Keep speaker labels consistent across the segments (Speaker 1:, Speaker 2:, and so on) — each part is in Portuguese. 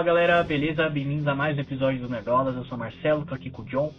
Speaker 1: Fala galera, beleza? Bem-vindos a mais um episódio do Nerdolas. Eu sou o Marcelo, tô aqui com o John.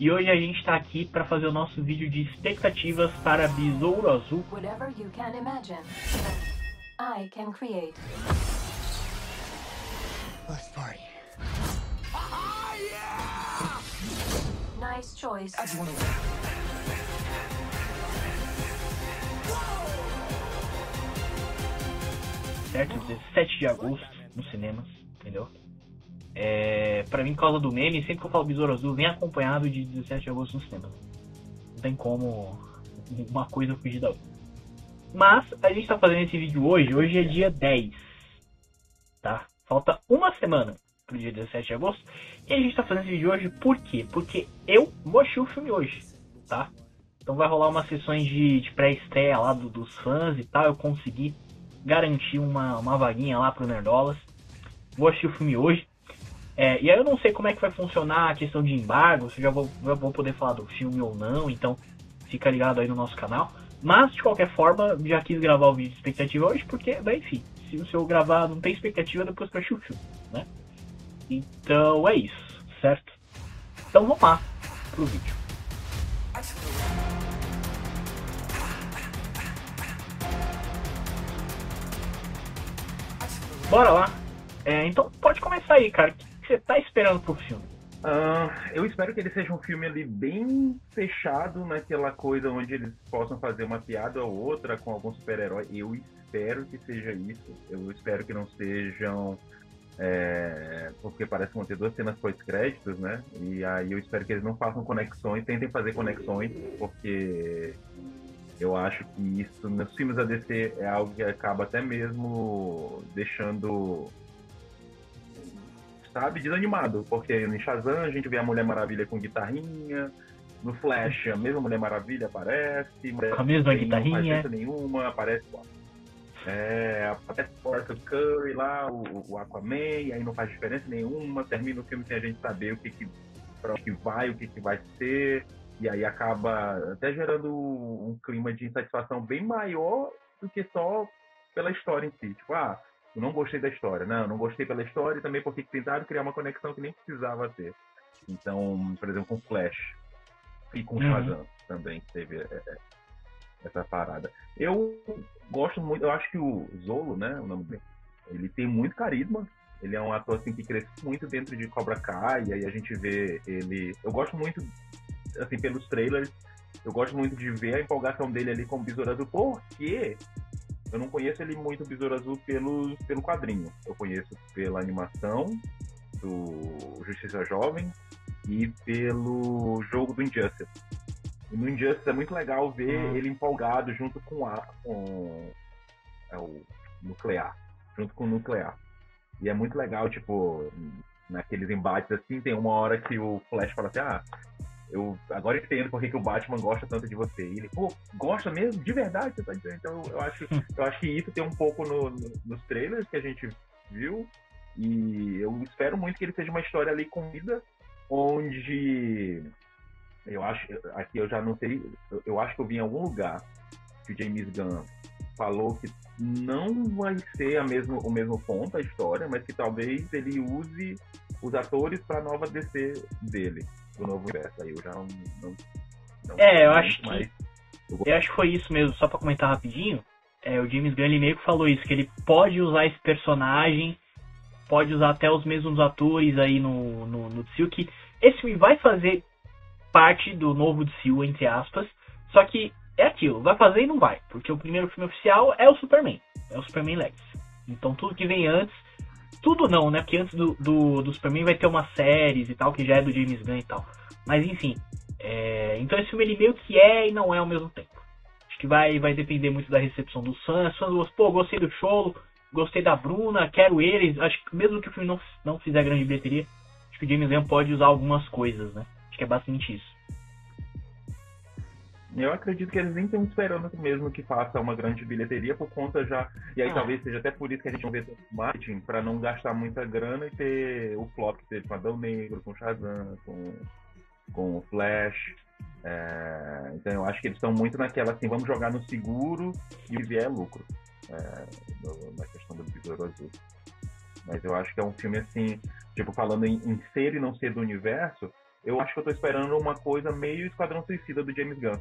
Speaker 1: E hoje a gente tá aqui para fazer o nosso vídeo de expectativas para Besouro Azul.
Speaker 2: Whatever you can imagine, I can create.
Speaker 3: Let's party.
Speaker 2: Nice choice.
Speaker 3: I just wanna.
Speaker 1: certo? 17 de agosto nos cinemas, entendeu? É, pra mim, por causa do meme, sempre que eu falo Besouro Azul, vem acompanhado de 17 de agosto nos cinemas. Não tem como uma coisa fugir da outra. Mas a gente tá fazendo esse vídeo hoje, hoje é dia 10, tá? Falta uma semana pro dia 17 de agosto. E a gente tá fazendo esse vídeo hoje por quê? Porque eu assistir o filme hoje, tá? Então vai rolar umas sessões de, de pré-estreia lá do, dos fãs e tal. Eu consegui garantir uma, uma vaguinha lá pro Nerdolas. Vou assistir o filme hoje. É, e aí eu não sei como é que vai funcionar a questão de embargo, se já vou, já vou poder falar do filme ou não, então fica ligado aí no nosso canal. Mas de qualquer forma, já quis gravar o vídeo de expectativa hoje, porque, bem, enfim, se, se eu gravar não tem expectativa, depois que eu o filme, né? Então é isso, certo? Então vamos lá pro vídeo. Bora lá. É, então pode começar aí, cara. O que você tá esperando pro filme?
Speaker 4: Ah, eu espero que ele seja um filme ali bem fechado naquela coisa onde eles possam fazer uma piada ou outra com algum super-herói. Eu espero que seja isso. Eu espero que não sejam. é, porque parece que vão ter duas cenas pós-créditos, né? E aí eu espero que eles não façam conexões, tentem fazer conexões, porque eu acho que isso nos filmes da DC é algo que acaba até mesmo deixando sabe, desanimado, porque no Shazam a gente vê a Mulher Maravilha com guitarrinha, no Flash a mesma Mulher Maravilha aparece,
Speaker 1: A mesma
Speaker 4: tem- Não
Speaker 1: guitarrinha.
Speaker 4: faz diferença nenhuma, aparece é, aparece o Arthur Curry lá, o, o Aquaman, e aí não faz diferença nenhuma, termina o filme sem a gente saber o que, que pra onde vai, o que, que vai ser, e aí acaba até gerando um clima de insatisfação bem maior do que só pela história em si. Tipo, ah, eu não gostei da história. Não, não gostei pela história e também porque tentaram criar uma conexão que nem precisava ter. Então, por exemplo, com Flash e com
Speaker 1: Uhum.
Speaker 4: Shazam também teve é, é, essa parada. Eu gosto muito, eu acho que o Zolo, né, o nome dele, ele tem muito carisma. Ele é um ator assim que cresceu muito dentro de Cobra Kai, e aí a gente vê ele. Eu gosto muito, assim, pelos trailers, eu gosto muito de ver a empolgação dele ali com o Besouro Azul, porque eu não conheço ele muito, o Besouro Azul, pelo, pelo quadrinho. Eu conheço pela animação do Justiça Jovem e pelo jogo do Injustice. E no Injustice é muito legal ver
Speaker 1: Uhum.
Speaker 4: ele empolgado junto com, a, com é, o Nuclear. Junto com o Nuclear. E é muito legal, tipo, naqueles embates assim, tem uma hora que o Flash fala assim, ah, eu agora entendo por que, o Batman gosta tanto de você. E ele, pô, gosta mesmo? De verdade? Você tá dizendo? Então eu acho, eu acho que isso tem um pouco no- no- nos trailers que a gente viu. E eu espero muito que ele seja uma história ali com vida, onde eu acho, aqui eu já não sei, eu- acho que eu vi em algum lugar que o James Gunn falou que não vai ser a mesmo, o mesmo ponto a história, mas que talvez ele use os atores para nova DC dele, do novo universo. Aí eu já não. não, não
Speaker 1: É, eu acho que-
Speaker 4: mas
Speaker 1: Eu acho que foi isso mesmo, só pra comentar rapidinho. É, o James Gunn ele meio que falou isso, que ele pode usar esse personagem, pode usar até os mesmos atores aí no, no, no DCU, que esse filme vai fazer parte do novo DCU, entre aspas, só que é aquilo, vai fazer e não vai, porque o primeiro filme oficial é o Superman, é o Superman Legacy. Então tudo que vem antes, tudo não, né, porque antes do, do, do Superman vai ter umas séries e tal, que já é do James Gunn e tal. Mas enfim, é, então esse filme ele meio que é e não é ao mesmo tempo. Acho que vai, vai depender muito da recepção dos fãs. Os fãs pô, gostei do Cholo, gostei da Bruna, quero eles. Acho que mesmo que o filme não, não fizer grande bilheteria, acho que o James Gunn pode usar algumas coisas, né? Acho que é basicamente isso.
Speaker 4: Eu acredito que eles nem estão esperando mesmo que faça uma grande bilheteria por conta já. E aí
Speaker 1: Ah.
Speaker 4: talvez seja até por isso que a gente não vê tanto marketing, pra não gastar muita grana e ter o flop que teve com Adão Negro, com Shazam, com, com o Flash. É, então eu acho que eles estão muito naquela assim, vamos jogar no seguro e vier é lucro. É, na questão do Besouro Azul. Mas eu acho que é um filme assim, tipo, falando em, em ser e não ser do universo, eu acho que eu tô esperando uma coisa meio Esquadrão Suicida do James Gunn.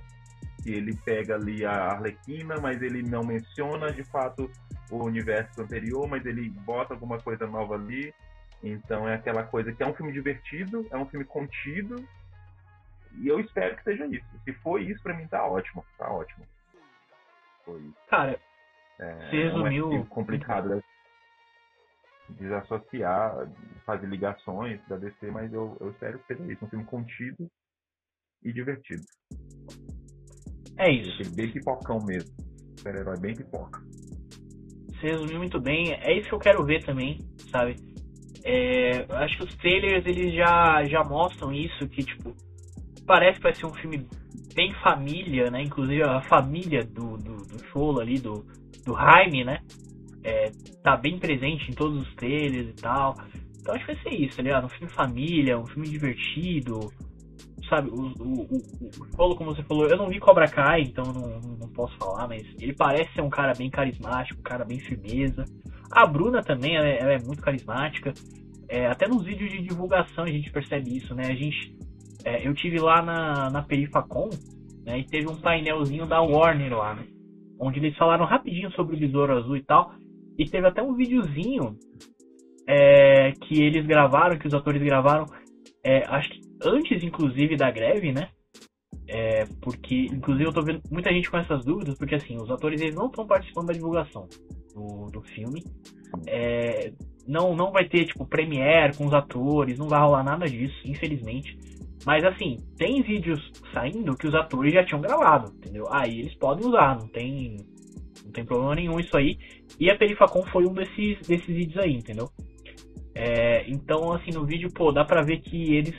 Speaker 4: Que ele pega ali a Arlequina, mas ele não menciona de fato o universo anterior, mas ele bota alguma coisa nova ali. Então é aquela coisa que é um filme divertido, é um filme contido, e eu espero que seja isso. Se for isso, pra mim tá ótimo. Tá ótimo. Foi isso.
Speaker 1: Cara,
Speaker 4: É,
Speaker 1: resumiu-
Speaker 4: É um arquivo complicado né? desassociar, fazer ligações da DC, mas eu, eu espero que seja isso. Um filme contido e divertido.
Speaker 1: É isso.
Speaker 4: Aquele bem pipocão mesmo. Super-herói bem pipoca.
Speaker 1: Você resumiu muito bem. É isso que eu quero ver também, sabe? É, acho que os trailers eles já, já mostram isso, que tipo, parece que vai ser um filme bem família, né? Inclusive a família do, do, do Cholo ali, do, do Jaime, né? É, tá bem presente em todos os trailers e tal. Então acho que vai ser isso, tá ligado? Um filme família, um filme divertido. Sabe, o, o, o, o Cholo, como você falou, eu não vi Cobra Kai, então não, não posso falar, mas ele parece ser um cara bem carismático, um cara bem firmeza. A Bruna também, ela é, ela é muito carismática. É, até nos vídeos de divulgação a gente percebe isso, né? A gente, é, eu tive lá na, na Perifacon, né? E teve um painelzinho da Warner lá, né? Onde eles falaram rapidinho sobre o Besouro Azul e tal. E teve até um videozinho é, que eles gravaram, que os atores gravaram, é, acho que antes, inclusive, da greve, né? É, porque, inclusive, eu tô vendo muita gente com essas dúvidas, porque assim, os atores eles não estão participando da divulgação do, do filme. É, não, não vai ter, tipo, premiere com os atores, não vai rolar nada disso, infelizmente. Mas assim, tem vídeos saindo que os atores já tinham gravado, entendeu? Aí eles podem usar, não tem, não tem problema nenhum isso aí. E a Perifacon foi um desses, desses vídeos aí, entendeu? É, então, assim, no vídeo, pô, dá pra ver que eles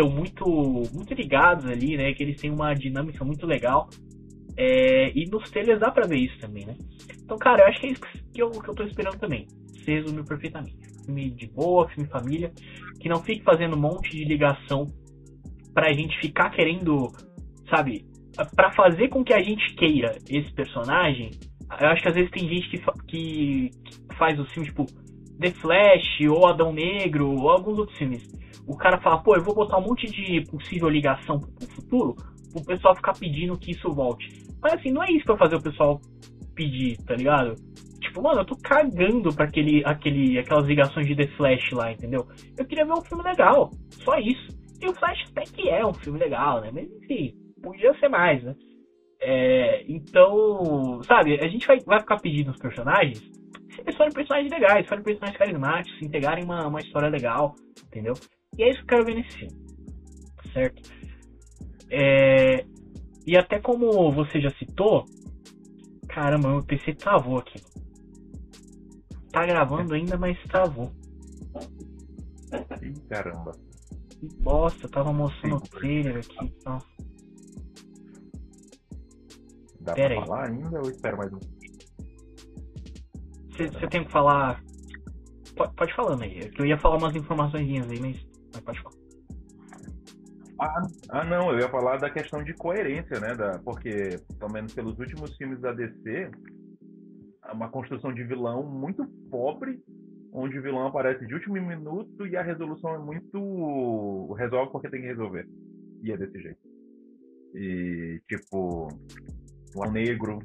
Speaker 1: estão muito, muito ligados ali, né? Que eles têm uma dinâmica muito legal. É, e nos trailers dá pra ver isso também, né? Então, cara, eu acho que é isso que eu, que eu tô esperando também. Você resumiu perfeitamente. Filme de boa, filme família, que não fique fazendo um monte de ligação pra gente ficar querendo, sabe, pra fazer com que a gente queira esse personagem. Eu acho que às vezes tem gente que, fa- que, que faz o filme, tipo, The Flash, ou Adão Negro, ou alguns outros filmes. O cara fala, pô, eu vou botar um monte de possível ligação pro futuro, pro pessoal ficar pedindo que isso volte. Mas assim, não é isso vai fazer o pessoal pedir, tá ligado? Tipo, mano, eu tô cagando pra aquele, aquele, aquelas ligações de The Flash lá, entendeu? Eu queria ver um filme legal, só isso. E o Flash até que é um filme legal, né? Mas enfim, podia ser mais, né? É, então, sabe, a gente vai, vai ficar pedindo os personagens se eles forem personagens legais, forem personagens carismáticos, se integrarem uma, uma história legal, entendeu? E é isso que eu quero ver nesse filme, certo? É, e até como você já citou, caramba, meu PC travou aqui. Tá gravando ainda, mas travou.
Speaker 4: Ih, caramba.
Speaker 1: Que bosta, tava mostrando o trailer aqui e tal.
Speaker 4: Dá
Speaker 1: Pera
Speaker 4: pra
Speaker 1: aí.
Speaker 4: falar ainda ou espero mais um?
Speaker 1: Você tem que falar. Pode, pode falando aí. Eu ia falar umas informações aí, mas, mas pode falar.
Speaker 4: Ah, ah, não, eu ia falar da questão de coerência, né? Da, porque, pelo menos pelos últimos filmes da DC, há uma construção de vilão muito pobre, onde o vilão aparece de último minuto e a resolução é muito. resolve porque tem que resolver. E é desse jeito. E, tipo, o Negro,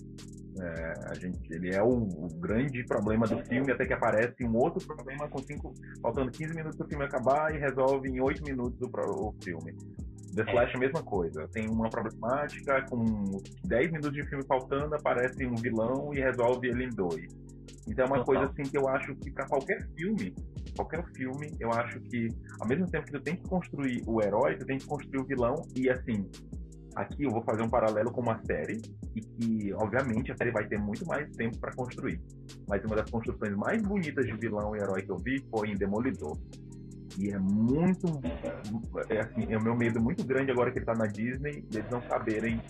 Speaker 4: é, a gente, ele é o, o grande problema do filme, até que aparece um outro problema com cinco, faltando 15 minutos do filme acabar e resolve em 8 minutos o, o filme. The Flash é a mesma coisa. Tem uma problemática, com 10 minutos de filme faltando, aparece um vilão e resolve ele em dois. Então é uma
Speaker 1: Total.
Speaker 4: coisa assim que eu acho que para qualquer filme, qualquer filme, eu acho que ao mesmo tempo que tu tem que construir o herói, tu tem que construir o vilão e assim, aqui eu vou fazer um paralelo com uma série e que obviamente a série vai ter muito mais tempo para construir. Mas uma das construções mais bonitas de vilão e herói que eu vi foi em Demolidor. E é muito. É assim, é o meu medo muito grande agora que ele tá na Disney e eles não saberem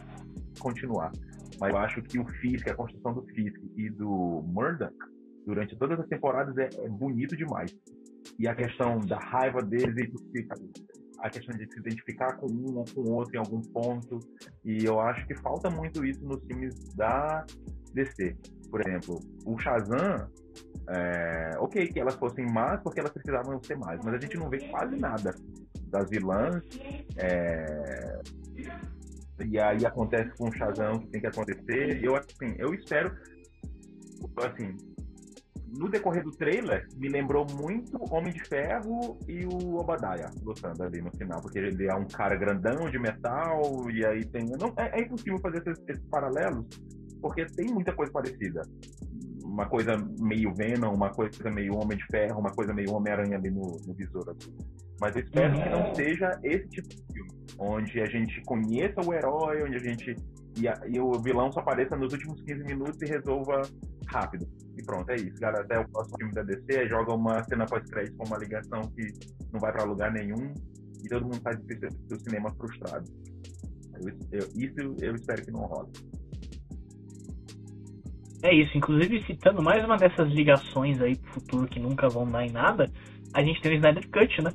Speaker 4: continuar. Mas eu acho que o Fisk, a construção do Fisk e do Murdoch, durante todas as temporadas, é, é bonito demais. E a questão da raiva deles e fica- a questão de se identificar com um ou com o outro em algum ponto. E eu acho que falta muito isso nos filmes da DC. Por exemplo, o Shazam, é, ok que elas fossem más porque elas precisavam ser más, mas a gente não vê quase nada das vilãs. é, e aí acontece com o Shazam que tem que acontecer. Eu, assim, eu espero. Assim, no decorrer do trailer, me lembrou muito Homem de Ferro e o Obadiah lutando ali no final, porque ele é um cara grandão de metal, e aí tem. Não, é, é impossível fazer esses, esses paralelos, porque tem muita coisa parecida. Uma coisa meio Venom, uma coisa meio Homem de Ferro, uma coisa meio Homem-Aranha ali no, no Besouro Azul. Mas eu espero que não seja esse tipo de filme, onde a gente conheça o herói, onde a gente. E, a- e o vilão só apareça nos últimos 15 minutos e resolva rápido. E pronto, é isso, galera. Até o próximo filme da DC joga uma cena pós-crédito com uma ligação que não vai pra lugar nenhum e todo mundo faz o cinema frustrado. Eu- eu- isso eu espero que não role.
Speaker 1: É isso, inclusive citando mais uma dessas ligações aí pro futuro que nunca vão dar em nada, a gente tem o Snyder Cut, né?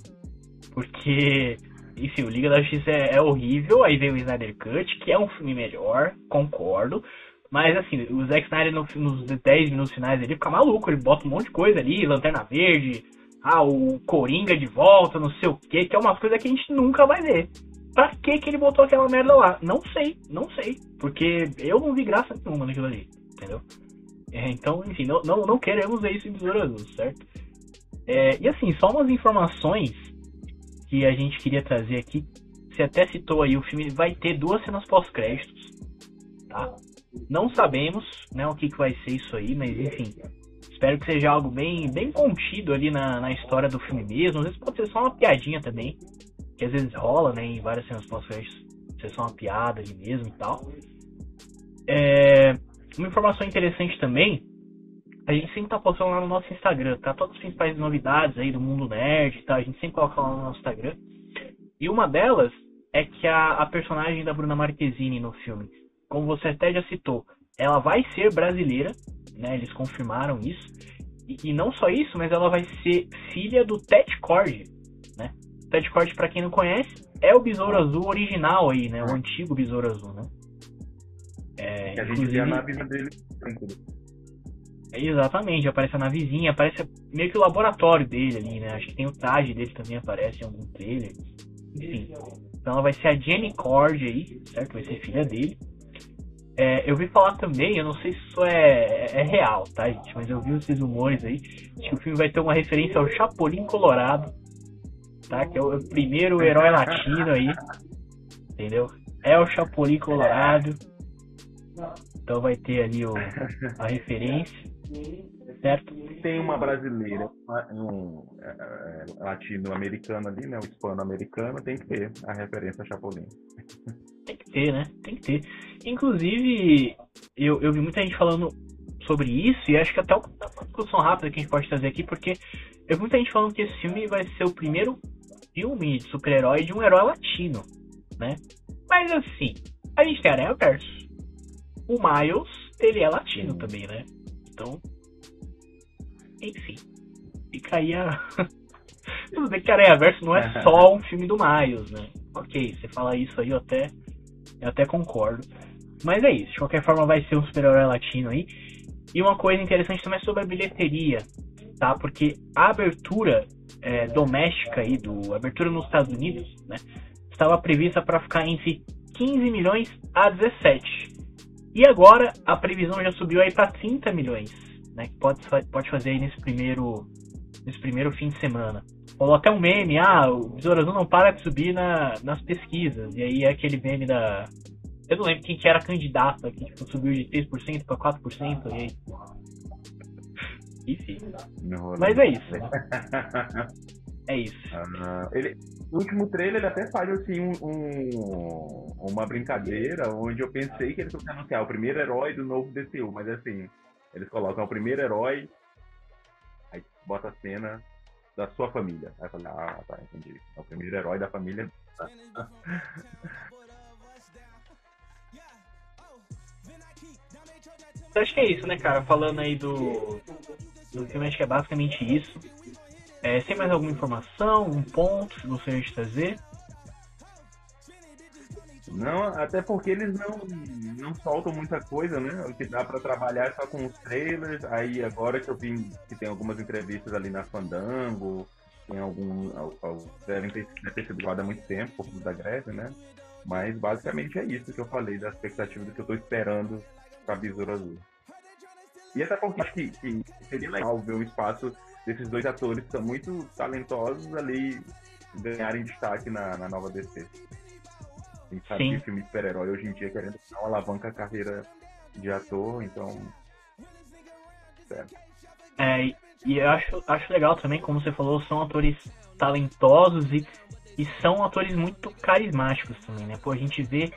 Speaker 1: Porque, enfim, o Liga da Justiça é, é horrível, aí vem o Snyder Cut, que é um filme melhor, concordo. Mas assim, o Zack Snyder no- nos 10 minutos finais ele fica maluco, ele bota um monte de coisa ali, Lanterna Verde, ah, o Coringa de volta, não sei o que, que é umas coisas que a gente nunca vai ver. Pra que que ele botou aquela merda lá? Não sei, não sei. Porque eu não vi graça nenhuma naquilo ali, entendeu? É, então, enfim, não, não, não queremos ver isso em Besouro Azul, certo? É, e assim, só umas informações que a gente queria trazer aqui. Você até citou aí, o filme vai ter duas cenas pós-créditos, tá? Não sabemos, né, o que, que vai ser isso aí, mas enfim. Espero que seja algo bem, bem contido ali na, na história do filme mesmo. Às vezes pode ser só uma piadinha também, que às vezes rola, né, em várias cenas pós-créditos, ser só uma piada ali mesmo e tal. É, uma informação interessante também, a gente sempre tá postando lá no nosso Instagram, tá? Todas as principais novidades aí do mundo nerd, tá? A gente sempre coloca lá no nosso Instagram. E uma delas é que a, a personagem da Bruna Marquezine no filme, como você até já citou, ela vai ser brasileira, né? Eles confirmaram isso. E, e não só isso, mas ela vai ser filha do Ted Cord, né? Ted Cord, pra quem não conhece, é o Besouro Azul original aí, né? O antigo Besouro Azul, né? É,
Speaker 4: Que a gente via
Speaker 1: inclusive-
Speaker 4: na vida dele.
Speaker 1: Exatamente, aparece a navezinha, aparece meio que o laboratório dele ali, né? Acho que tem o traje dele também aparece em algum trailer. Enfim. Então ela vai ser a Jenny Cord aí, certo? Vai ser filha dele. É, eu vi falar também, eu não sei se isso é, é real, tá, gente? Mas eu vi esses rumores aí, de que o filme vai ter uma referência ao Chapolin Colorado, tá? Que é o primeiro herói latino aí, entendeu? É o Chapolin Colorado. Então vai ter ali o, a referência, certo?
Speaker 4: Tem uma brasileira, um é, é, latino-americano ali, né? O hispano-americano, tem que ter a referência a Chapolin.
Speaker 1: Tem que ter, né? Tem que ter. Inclusive, eu, eu vi muita gente falando sobre isso, e acho que até uma discussão rápida que a gente pode trazer aqui, porque eu vi muita gente falando que esse filme vai ser o primeiro filme de super-herói de um herói latino, né? Mas assim, a gente tem Aranha Verso. O Miles, ele é latino também, né? Então, enfim. Fica aí a. Tudo bem que Aranha Verso não é só um filme do Miles, né? Ok, você fala isso aí, eu até, eu até concordo. Mas é isso, de qualquer forma vai ser um super-herói latino aí. E uma coisa interessante também é sobre a bilheteria, tá? Porque a abertura é, doméstica aí, do, a abertura nos Estados Unidos, né? Estava prevista para ficar entre 15 milhões a 17. E agora a previsão já subiu aí para 30 milhões, né? Que pode, pode fazer aí nesse primeiro, nesse primeiro fim de semana. Ou até um meme, ah, o Besouro Azul não para de subir na, nas pesquisas. E aí é aquele meme da. Eu não lembro quem que era candidato aqui, tipo, subiu de 3% para 4%, e aí. Enfim, Mas é isso. é isso.
Speaker 4: Ah, ele, no último trailer até faz assim um, um- uma brincadeira onde eu pensei que eles fossem anunciar o primeiro herói do novo DCU, mas assim, eles colocam o primeiro herói, aí bota a cena da sua família. Aí eu falei, ah, tá, entendi. É o primeiro herói da família.
Speaker 1: Eu acho que é isso, né, cara? Falando aí do, do filme, acho que é basicamente isso. É, sem mais alguma informação, algum ponto que gostaria de trazer?
Speaker 4: Não, até porque eles não, não soltam muita coisa, né? O que dá pra trabalhar é só com os trailers. Aí agora que eu vi que tem algumas entrevistas ali na Fandango, tem algum. al- al- devem ter, ter sido há muito tempo, por da greve, né? Mas basicamente é isso que eu falei, da expectativa do que eu tô esperando pra Besouro Azul. E até porque acho que, que seria legal ver o espaço desses dois atores que são muito talentosos ali ganharem destaque na, na nova DC. A gente sabe
Speaker 1: Sim.
Speaker 4: que filme de super-herói hoje em dia querendo dar uma alavanca a carreira de ator, então. Certo.
Speaker 1: É, e eu acho, acho legal também, como você falou, são atores talentosos e, e são atores muito carismáticos também, né? Pô, a gente vê.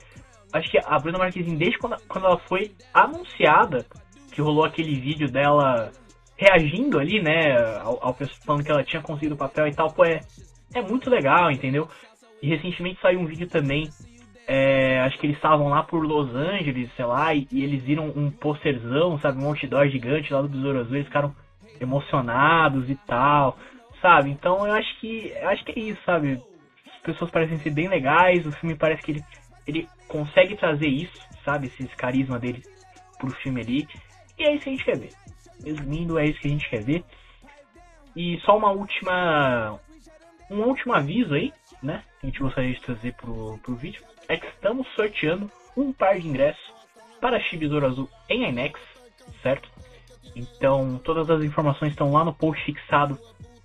Speaker 1: Acho que a Bruna Marquezine, desde quando, quando ela foi anunciada, que rolou aquele vídeo dela reagindo ali, né? Ao, ao falando que ela tinha conseguido o papel e tal, pô, é, é muito legal, entendeu? E recentemente saiu um vídeo também. é, acho que eles estavam lá por Los Angeles, sei lá, e, e eles viram um posterzão, sabe, um outdoor gigante lá do Besouro Azul, eles ficaram emocionados e tal, sabe? Então eu acho que eu acho que é isso, sabe? As pessoas parecem ser bem legais, o filme parece que ele, ele consegue trazer isso, sabe? Esse carisma dele pro filme ali. E é isso que a gente quer ver. Resumindo, é isso que a gente quer ver. E só uma última. Um último aviso aí, né? Que a gente gostaria de trazer pro, pro vídeo. É que estamos sorteando um par de ingressos para Chibisouro Azul em IMAX, certo? Então, todas as informações estão lá no post fixado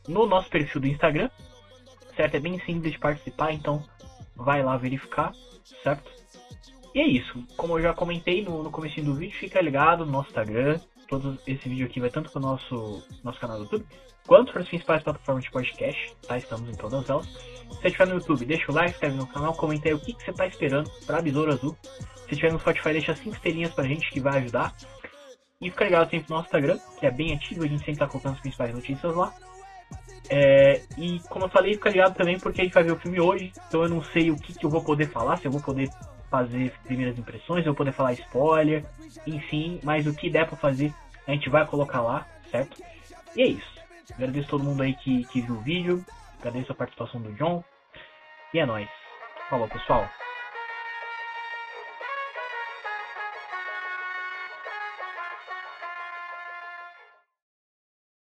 Speaker 1: no nosso perfil do Instagram, certo? É bem simples de participar, então vai lá verificar, certo? E é isso. Como eu já comentei no, no começo do vídeo, fica ligado no nosso Instagram. Todo esse vídeo aqui vai tanto para o nosso, nosso canal do YouTube, quanto para as principais plataformas de podcast, tá? Estamos em todas elas. Se você estiver no YouTube, deixa o like, inscreve no canal, comenta aí o que, que você está esperando para Besouro Azul. Se estiver no Spotify, deixa 5 estrelinhas pra gente que vai ajudar. E fica ligado sempre no nosso Instagram, que é bem ativo, a gente sempre tá colocando as principais notícias lá. É, e como eu falei, fica ligado também porque a gente vai ver o filme hoje, então eu não sei o que, que eu vou poder falar, se eu vou poder fazer primeiras impressões, eu poder falar spoiler, enfim, mas o que der pra fazer, a gente vai colocar lá, certo? E é isso. Agradeço todo mundo aí que, que viu o vídeo, agradeço a participação do John, e é nóis. Falou pessoal.